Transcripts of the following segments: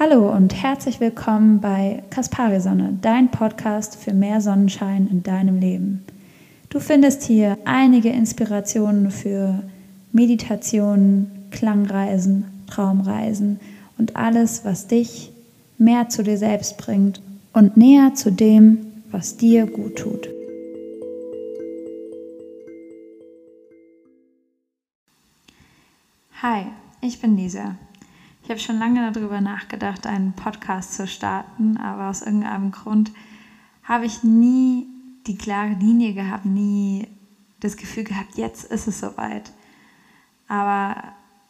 Hallo und herzlich willkommen bei Kaspari Sonne, dein Podcast für mehr Sonnenschein in deinem Leben. Du findest hier einige Inspirationen für Meditationen, Klangreisen, Traumreisen und alles, was dich mehr zu dir selbst bringt und näher zu dem, was dir gut tut. Hi, ich bin Lisa. Ich habe schon lange darüber nachgedacht, einen Podcast zu starten, aber aus irgendeinem Grund habe ich nie die klare Linie gehabt, nie das Gefühl gehabt, jetzt ist es soweit. Aber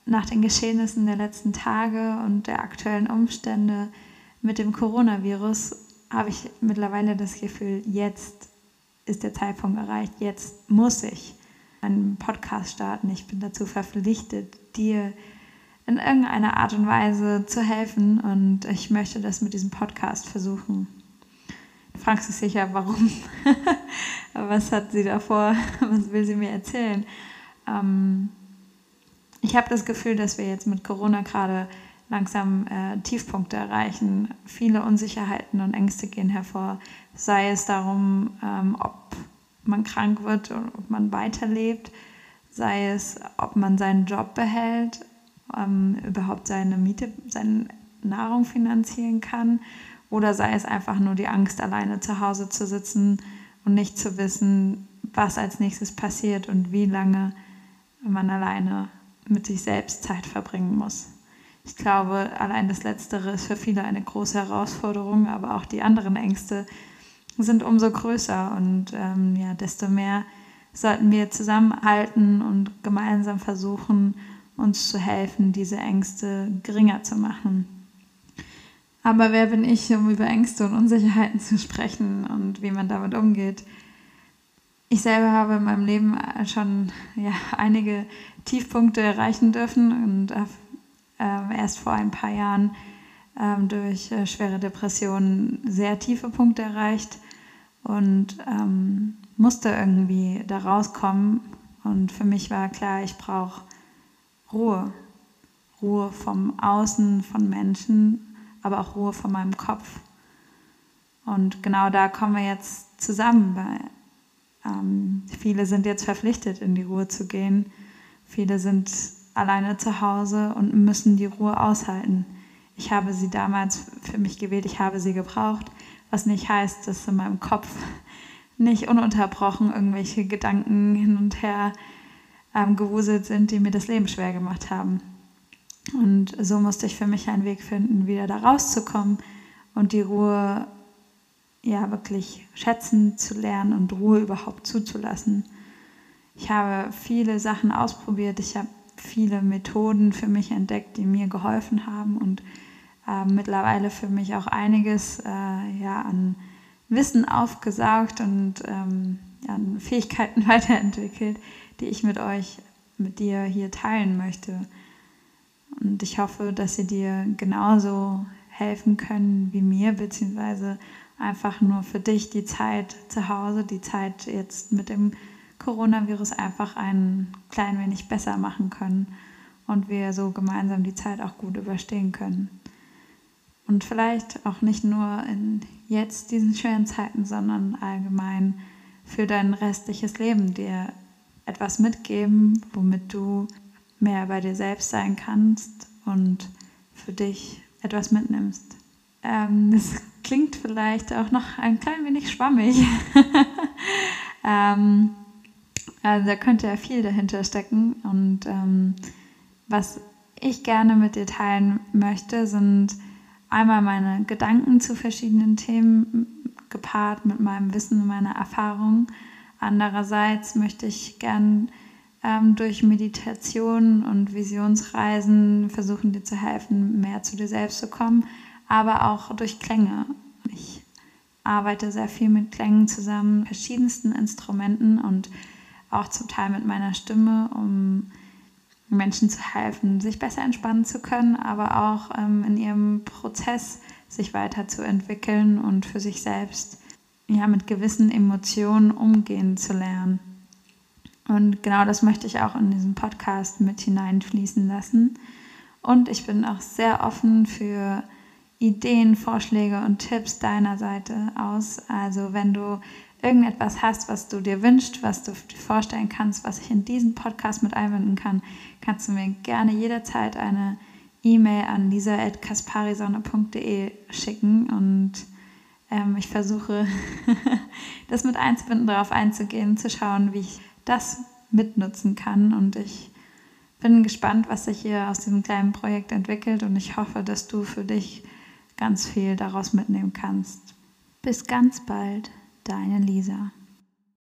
nach den Geschehnissen der letzten Tage und der aktuellen Umstände mit dem Coronavirus habe ich mittlerweile das Gefühl, jetzt ist der Zeitpunkt erreicht, jetzt muss ich einen Podcast starten. Ich bin dazu verpflichtet, dir in irgendeiner Art und Weise zu helfen und ich möchte das mit diesem Podcast versuchen. Du fragst dich sicher, warum? Was hat sie davor? Was will sie mir erzählen? Ähm, ich habe das Gefühl, dass wir jetzt mit Corona gerade langsam äh, Tiefpunkte erreichen. Viele Unsicherheiten und Ängste gehen hervor, sei es darum, ähm, ob man krank wird und ob man weiterlebt, sei es, ob man seinen Job behält, ähm, überhaupt seine Miete, seine Nahrung finanzieren kann, oder sei es einfach nur die Angst, alleine zu Hause zu sitzen und nicht zu wissen, was als nächstes passiert und wie lange man alleine mit sich selbst Zeit verbringen muss. Ich glaube, allein das Letztere ist für viele eine große Herausforderung, aber auch die anderen Ängste sind umso größer und ähm, ja, desto mehr sollten wir zusammenhalten und gemeinsam versuchen, uns zu helfen, diese Ängste geringer zu machen. Aber wer bin ich, um über Ängste und Unsicherheiten zu sprechen und wie man damit umgeht? Ich selber habe in meinem Leben schon ja, einige Tiefpunkte erreichen dürfen und äh, erst vor ein paar Jahren äh, durch äh, schwere Depressionen sehr tiefe Punkte erreicht und ähm, musste irgendwie da rauskommen. Und für mich war klar, ich brauche Ruhe. Ruhe vom Außen, von Menschen, aber auch Ruhe von meinem Kopf. Und genau da kommen wir jetzt zusammen, weil ähm, viele sind jetzt verpflichtet, in die Ruhe zu gehen. Viele sind alleine zu Hause und müssen die Ruhe aushalten. Ich habe sie damals für mich gewählt, ich habe sie gebraucht, was nicht heißt, dass in meinem Kopf nicht ununterbrochen irgendwelche Gedanken hin und her ähm, gewuselt sind, die mir das Leben schwer gemacht haben. Und so musste ich für mich einen Weg finden, wieder da rauszukommen und die Ruhe ja wirklich schätzen zu lernen und Ruhe überhaupt zuzulassen. Ich habe viele Sachen ausprobiert, ich habe viele Methoden für mich entdeckt, die mir geholfen haben und äh, mittlerweile für mich auch einiges äh, ja, an Wissen aufgesaugt und ähm, an Fähigkeiten weiterentwickelt, die ich mit euch, mit dir hier teilen möchte. Und ich hoffe, dass sie dir genauso helfen können wie mir, beziehungsweise einfach nur für dich die Zeit zu Hause, die Zeit jetzt mit dem Coronavirus einfach ein klein wenig besser machen können und wir so gemeinsam die Zeit auch gut überstehen können. Und vielleicht auch nicht nur in jetzt diesen schweren Zeiten, sondern allgemein für dein restliches Leben dir etwas mitgeben, womit du mehr bei dir selbst sein kannst und für dich etwas mitnimmst. Ähm, das klingt vielleicht auch noch ein klein wenig schwammig. ähm, also da könnte ja viel dahinter stecken. Und ähm, was ich gerne mit dir teilen möchte, sind einmal meine Gedanken zu verschiedenen Themen gepaart mit meinem Wissen und meiner Erfahrung Andererseits möchte ich gern ähm, durch Meditation und Visionsreisen versuchen, dir zu helfen, mehr zu dir selbst zu kommen, aber auch durch Klänge. Ich arbeite sehr viel mit Klängen zusammen, verschiedensten Instrumenten und auch zum Teil mit meiner Stimme, um Menschen zu helfen, sich besser entspannen zu können, aber auch ähm, in ihrem Prozess sich weiterzuentwickeln und für sich selbst ja, mit gewissen Emotionen umgehen zu lernen. Und genau das möchte ich auch in diesen Podcast mit hineinfließen lassen. Und ich bin auch sehr offen für Ideen, Vorschläge und Tipps deiner Seite aus. Also wenn du irgendetwas hast, was du dir wünschst, was du dir vorstellen kannst, was ich in diesen Podcast mit einbinden kann, kannst du mir gerne jederzeit eine E-Mail an lisa.kasparisonne.de schicken und ähm, ich versuche, das mit einzubinden, darauf einzugehen, zu schauen, wie ich das mitnutzen kann. Und ich bin gespannt, was sich hier aus diesem kleinen Projekt entwickelt und ich hoffe, dass du für dich ganz viel daraus mitnehmen kannst. Bis ganz bald, deine Lisa.